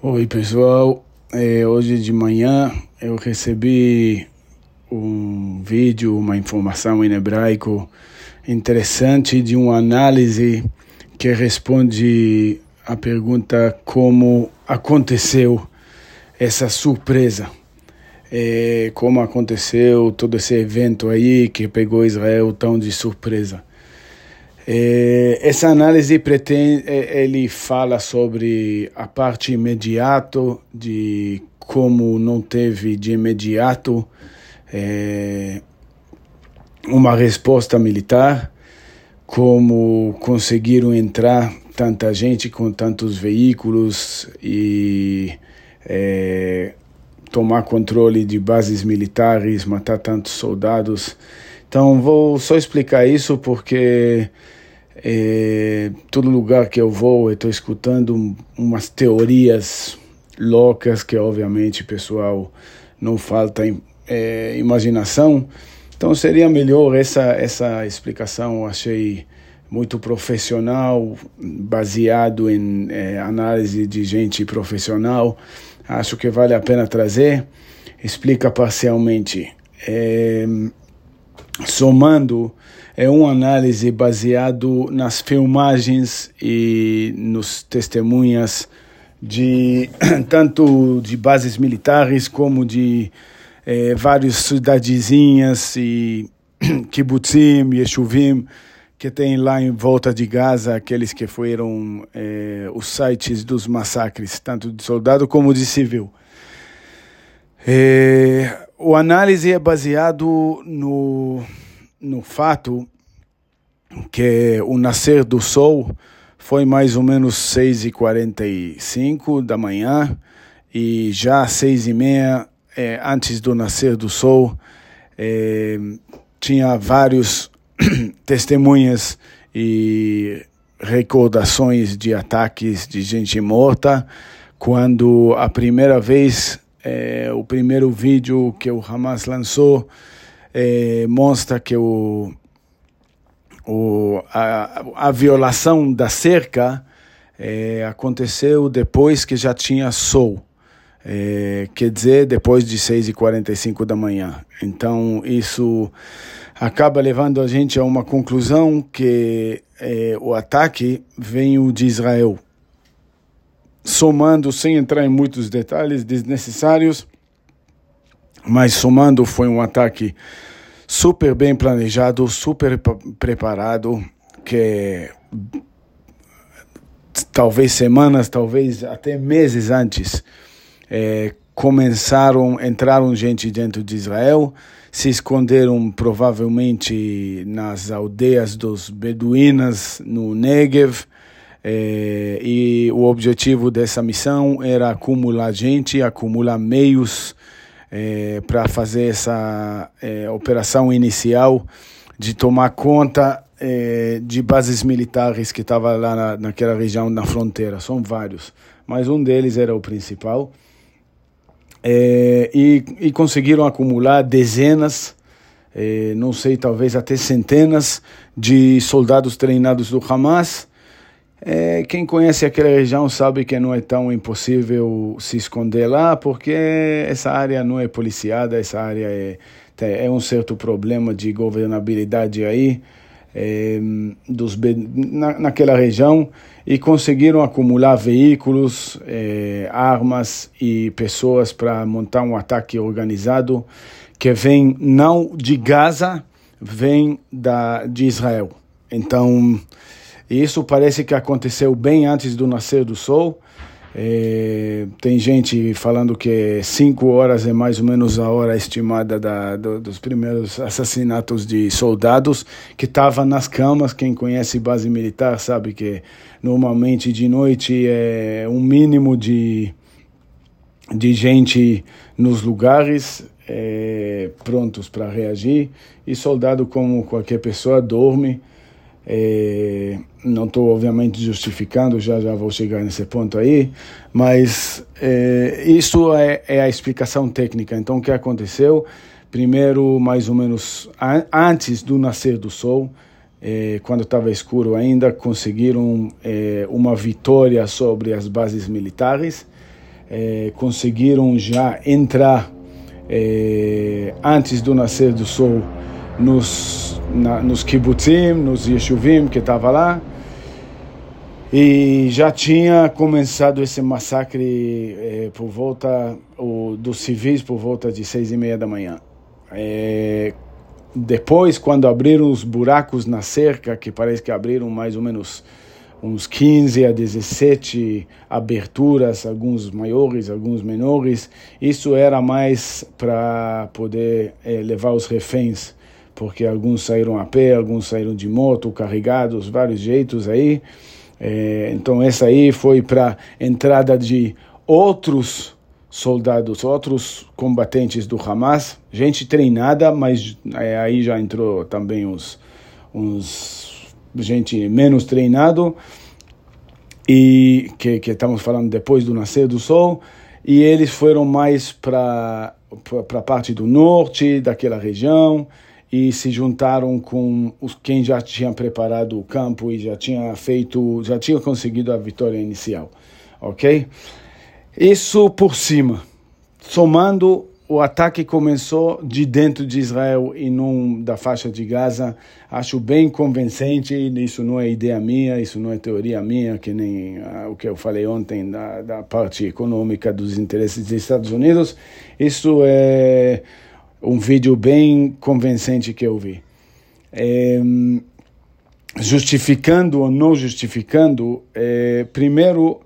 Oi pessoal, é, hoje de manhã eu recebi um vídeo, uma informação em hebraico interessante de uma análise que responde a pergunta como aconteceu essa surpresa, é, como aconteceu todo esse evento aí que pegou Israel tão de surpresa. É, essa análise pretende, ele fala sobre a parte imediata de como não teve de imediato é, uma resposta militar, como conseguiram entrar tanta gente com tantos veículos e é, tomar controle de bases militares, matar tantos soldados. Então vou só explicar isso porque é, todo lugar que eu vou, eu estou escutando umas teorias loucas que, obviamente, pessoal, não falta é, imaginação. Então, seria melhor essa, essa explicação, achei muito profissional, baseado em é, análise de gente profissional. Acho que vale a pena trazer. Explica parcialmente. É, somando é uma análise baseado nas filmagens e nos testemunhas de tanto de bases militares como de eh, várias cidadezinhas e kibbutzim, yeshuvim que tem lá em volta de Gaza, aqueles que foram eh, os sites dos massacres, tanto de soldado como de civil. Eh, o análise é baseado no no fato que o nascer do sol foi mais ou menos 6h45 da manhã e já às 6h30, é, antes do nascer do sol, é, tinha vários testemunhas e recordações de ataques de gente morta, quando a primeira vez, é, o primeiro vídeo que o Hamas lançou, é, mostra que o, o, a, a violação da cerca é, aconteceu depois que já tinha sol. É, quer dizer, depois de 6h45 da manhã. Então, isso acaba levando a gente a uma conclusão que é, o ataque veio de Israel. Somando, sem entrar em muitos detalhes desnecessários, mas somando, foi um ataque super bem planejado, super preparado, que talvez semanas, talvez até meses antes, é, começaram, entraram gente dentro de Israel, se esconderam provavelmente nas aldeias dos beduínas no Negev, é, e o objetivo dessa missão era acumular gente, acumular meios é, para fazer essa é, operação inicial de tomar conta de bases militares que estavam lá na, naquela região na fronteira. São vários, mas um deles era o principal. E, e conseguiram acumular dezenas, não sei, talvez até centenas de soldados treinados do Hamas é, quem conhece aquela região sabe que não é tão impossível se esconder lá, porque essa área não é policiada, essa área é, é um certo problema de governabilidade aí é, dos, na, naquela região e conseguiram acumular veículos, é, armas e pessoas para montar um ataque organizado que vem não de Gaza, vem da, de Israel. Então e isso parece que aconteceu bem antes do nascer do sol. É, tem gente falando que cinco horas é mais ou menos a hora estimada da, do, dos primeiros assassinatos de soldados que estavam nas camas. Quem conhece base militar sabe que normalmente de noite é um mínimo de, de gente nos lugares é, prontos para reagir. E soldado, como qualquer pessoa, dorme. É, não estou, obviamente, justificando, já já vou chegar nesse ponto aí, mas é, isso é, é, a explicação técnica. Então, o que aconteceu? Primeiro, mais ou menos an antes do nascer do sol, é, quando estava escuro ainda, conseguiram uma vitória sobre as bases militares. conseguiram já entrar antes do nascer do sol nos, na, nos kibbutzim, nos yeshuvim que estava lá. E já tinha começado esse massacre é, por volta o, dos civis por volta de seis e meia da manhã. É, depois, quando abriram os buracos na cerca, que parece que abriram mais ou menos uns 15 a 17 aberturas, alguns maiores, alguns menores. Isso era mais para poder é, levar os reféns, porque alguns saíram a pé, alguns saíram de moto, carregados, vários jeitos aí. É, então essa aí foi para entrada de outros soldados, outros combatentes do Hamas, gente treinada, mas é, aí já entrou também os, uns gente menos treinado. E que, que estamos falando depois do nascer do sol. E eles foram mais para para a parte do norte daquela região e se juntaram com os quem já tinha preparado o campo e já tinha feito já tinha conseguido a vitória inicial ok isso por cima somando o ataque começou de dentro de Israel e não da faixa de Gaza. Acho bem convincente, isso não é ideia minha, isso não é teoria minha, que nem uh, o que eu falei ontem da, da parte econômica dos interesses dos Estados Unidos. Isso é um vídeo bem convincente que eu vi. É, justificando ou não justificando, é, primeiro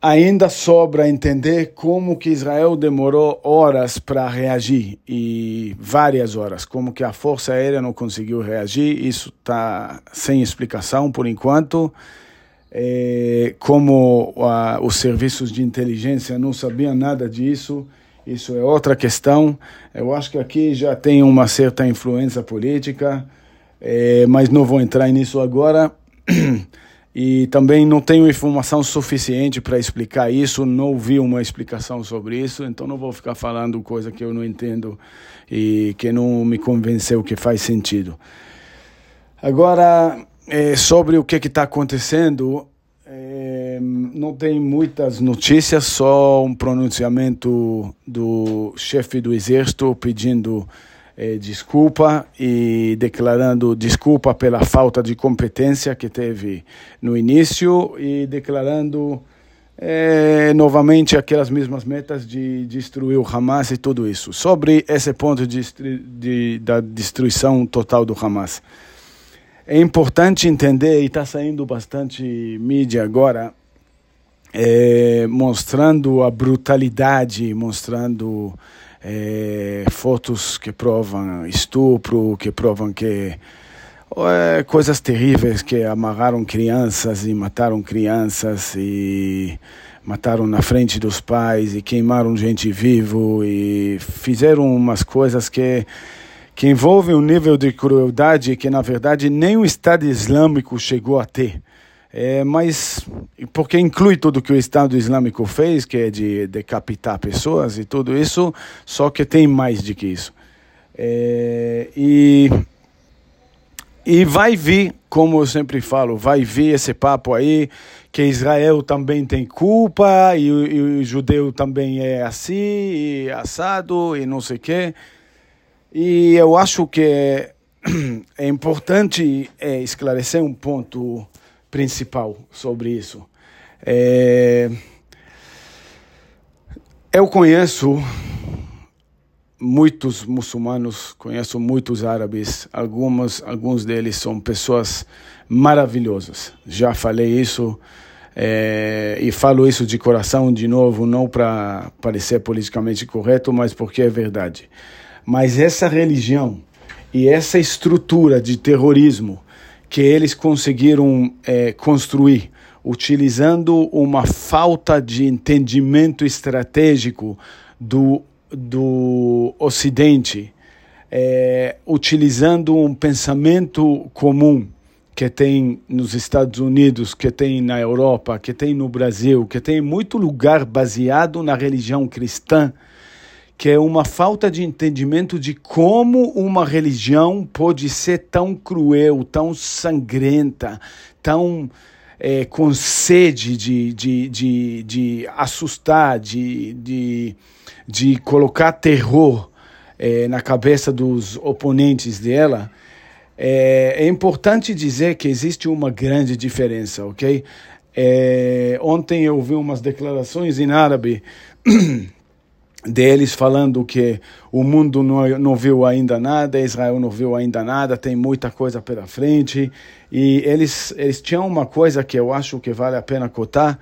ainda sobra entender como que Israel demorou horas para reagir e várias horas, como que a força aérea não conseguiu reagir, isso está sem explicação por enquanto. É, como a, os serviços de inteligência não sabiam nada disso, isso é outra questão. Eu acho que aqui já tem uma certa influência política, é, mas não vou entrar nisso agora. e também não tenho informação suficiente para explicar isso, não vi uma explicação sobre isso, então não vou ficar falando coisa que eu não entendo e que não me convenceu que faz sentido. Agora, é, sobre o que está acontecendo, é, não tem muitas notícias, só um pronunciamento do chefe do exército pedindo é, desculpa e declarando desculpa pela falta de competência que teve no início e declarando é, novamente aquelas mesmas metas de destruir o Hamas e tudo isso. Sobre esse ponto de, de da destruição total do Hamas. É importante entender, e está saindo bastante mídia agora, é, mostrando a brutalidade, mostrando é, fotos que provam estupro, que provam que é, coisas terríveis que amarraram crianças e mataram crianças e mataram na frente dos pais e queimaram gente vivo e fizeram umas coisas que que envolvem um nível de crueldade que na verdade nem o Estado Islâmico chegou a ter. É, mas porque inclui tudo que o Estado Islâmico fez, que é de decapitar pessoas e tudo isso, só que tem mais do que isso. É, e, e vai vir, como eu sempre falo, vai vir esse papo aí, que Israel também tem culpa, e, e o judeu também é assim, e assado, e não sei o quê. E eu acho que é, é importante é, esclarecer um ponto principal sobre isso. É... Eu conheço muitos muçulmanos, conheço muitos árabes, algumas, alguns deles são pessoas maravilhosas. Já falei isso é, e falo isso de coração de novo, não para parecer politicamente correto, mas porque é verdade. Mas essa religião e essa estrutura de terrorismo que eles conseguiram é, construir utilizando uma falta de entendimento estratégico do, do Ocidente, é, utilizando um pensamento comum que tem nos Estados Unidos, que tem na Europa, que tem no Brasil, que tem muito lugar baseado na religião cristã, que é uma falta de entendimento de como uma religião pode ser tão cruel, tão sangrenta, tão é, com sede de, de, de, de assustar, de, de, de colocar terror é, na cabeça dos oponentes dela, é, é, importante dizer que existe uma grande diferença, ok? É, ontem eu vi umas declarações em árabe deles falando que o mundo não, não viu ainda nada, Israel não viu ainda nada, tem muita coisa pela frente. E eles, eles tinham uma coisa que eu acho que vale a pena cotar,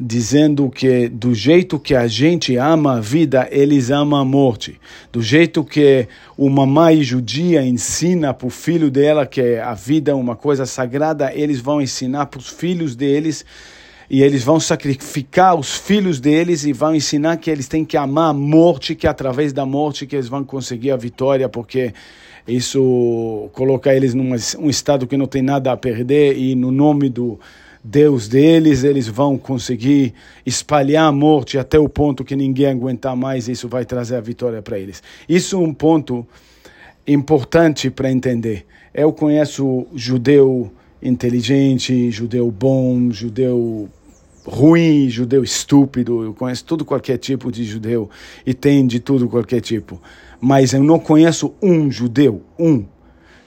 dizendo que do jeito que a gente ama a vida, eles amam a morte. Do jeito que uma mãe judia ensina para o filho dela que a vida é uma coisa sagrada, eles vão ensinar para os filhos deles e eles vão sacrificar os filhos deles e vão ensinar que eles têm que amar a morte, que é através da morte que eles vão conseguir a vitória, porque isso coloca eles num um estado que não tem nada a perder e no nome do Deus deles, eles vão conseguir espalhar a morte até o ponto que ninguém aguentar mais, e isso vai trazer a vitória para eles. Isso é um ponto importante para entender. Eu conheço judeu inteligente, judeu bom, judeu ruim, judeu estúpido, eu conheço todo qualquer tipo de judeu e tem de tudo qualquer tipo. Mas eu não conheço um judeu, um,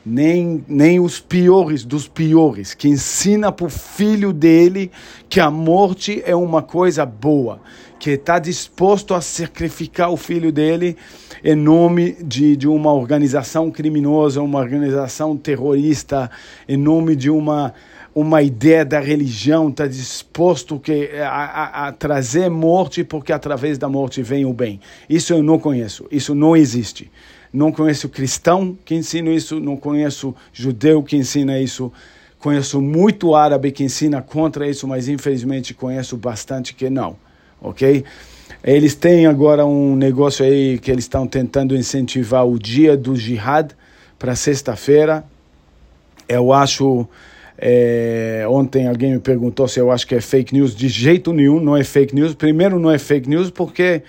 nem, nem os piores dos piores, que ensina para o filho dele que a morte é uma coisa boa, que está disposto a sacrificar o filho dele em nome de, de uma organização criminosa, uma organização terrorista, em nome de uma uma ideia da religião, está disposto que, a, a, a, trazer morte, porque através da morte vem o bem. Isso eu não conheço, isso não existe. Não conheço cristão que ensina isso, não conheço judeu que ensina isso. Conheço muito árabe que ensina contra isso, mas infelizmente conheço bastante que não, ok? Eles têm agora um negócio aí que eles estão tentando incentivar o dia do jihad para sexta-feira. Eu acho é, ontem alguém me perguntou se eu acho que é fake news. De jeito nenhum, não é fake news. Primeiro, não é fake news porque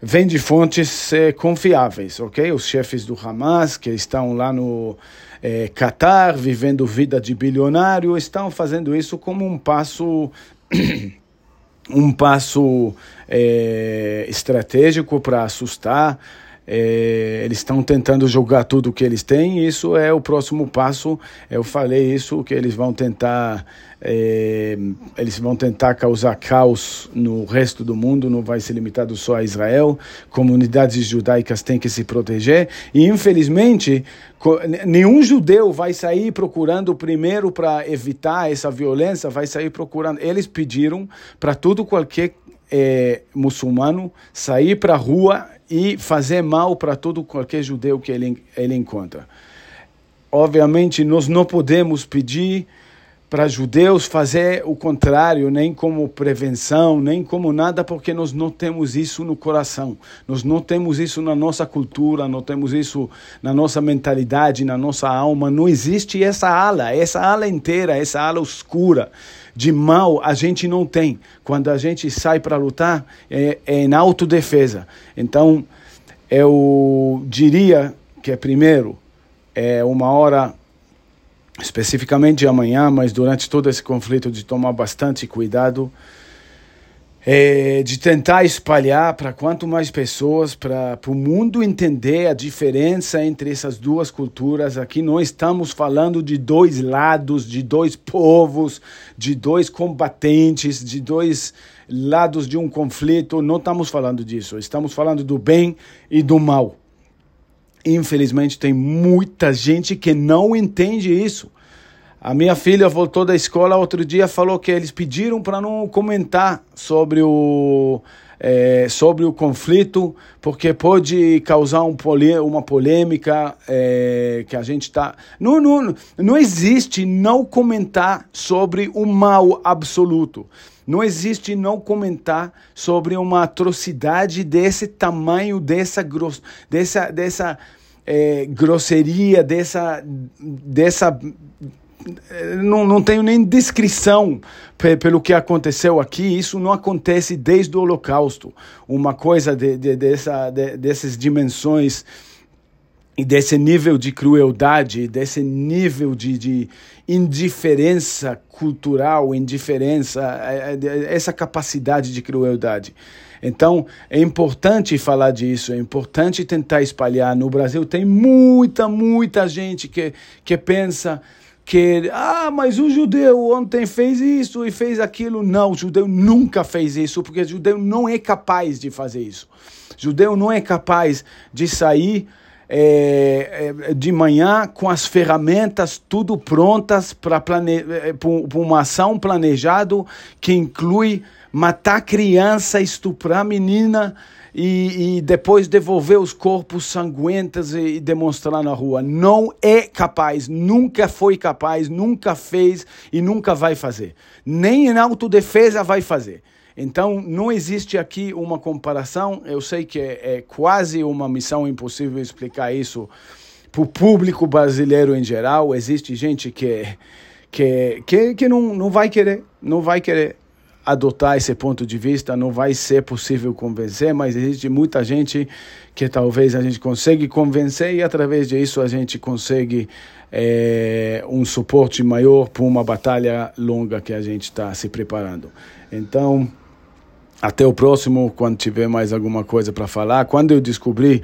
vem de fontes é, confiáveis, ok? Os chefes do Hamas, que estão lá no é, Qatar, vivendo vida de bilionário, estão fazendo isso como um passo. um passo é, estratégico para assustar é, eles estão tentando jogar tudo o que eles têm, isso é o próximo passo. Eu falei isso que eles vão tentar, é, eles vão tentar causar caos no resto do mundo, não vai ser limitado só a Israel. Comunidades judaicas têm que se proteger e infelizmente nenhum judeu vai sair procurando primeiro para evitar essa violência, vai sair procurando. Eles pediram para tudo qualquer é, muçulmano sair para a rua e fazer mal para todo qualquer judeu que ele, ele encontra. Obviamente, nós não podemos pedir para judeus fazer o contrário, nem como prevenção, nem como nada, porque nós não temos isso no coração, nós não temos isso na nossa cultura, não temos isso na nossa mentalidade, na nossa alma. Não existe essa ala, essa ala inteira, essa ala escura de mal a gente não tem. Quando a gente sai para lutar, é, é em autodefesa. Então, eu diria que, é primeiro, é uma hora especificamente amanhã, mas durante todo esse conflito, de tomar bastante cuidado, é, de tentar espalhar para quanto mais pessoas, para o mundo entender a diferença entre essas duas culturas. Aqui não estamos falando de dois lados, de dois povos, de dois combatentes, de dois lados de um conflito. Não estamos falando disso. Estamos falando do bem e do mal. Infelizmente, tem muita gente que não entende isso. A minha filha voltou da escola outro dia falou que eles pediram para não comentar sobre o é, sobre o conflito porque pode causar um polê uma polêmica é, que a gente está não, não não existe não comentar sobre o mal absoluto. Não existe não comentar sobre uma atrocidade desse tamanho dessa gross, dessa dessa é, grosseria, dessa, dessa não, não tenho nem descrição pelo que aconteceu aqui. Isso não acontece desde o Holocausto. Uma coisa de, de, dessa, de, dessas dimensões e desse nível de crueldade, desse nível de, de indiferença cultural, indiferença, é, é, essa capacidade de crueldade. Então, é importante falar disso, é importante tentar espalhar. No Brasil tem muita, muita gente que, que pensa que, ah, mas o judeu ontem fez isso e fez aquilo. Não, o judeu nunca fez isso, porque o judeu não é capaz de fazer isso. O judeu não é capaz de sair é, é, de manhã com as ferramentas tudo prontas para plane... É, uma ação planejada que inclui matar criança, estuprar menina e, e, depois devolver os corpos sanguentos e, e demonstrar na rua. Não é capaz, nunca foi capaz, nunca fez e nunca vai fazer. Nem em autodefesa vai fazer. Então, não existe aqui uma comparação. Eu sei que é, é quase uma missão impossível explicar isso para o público brasileiro em geral. Existe gente que, que, que, que não, não vai querer, não vai querer adotar esse ponto de vista, não vai ser possível convencer, mas existe muita gente que talvez a gente consiga convencer e através disso a gente consegue é, um suporte maior para uma batalha longa que a gente está se preparando. Então, até o próximo, quando tiver mais alguma coisa para falar. Quando eu descobri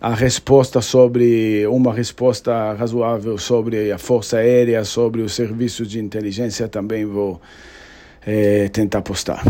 a resposta sobre uma resposta razoável sobre a força aérea, sobre os serviços de inteligência, também vou é, tentar postar.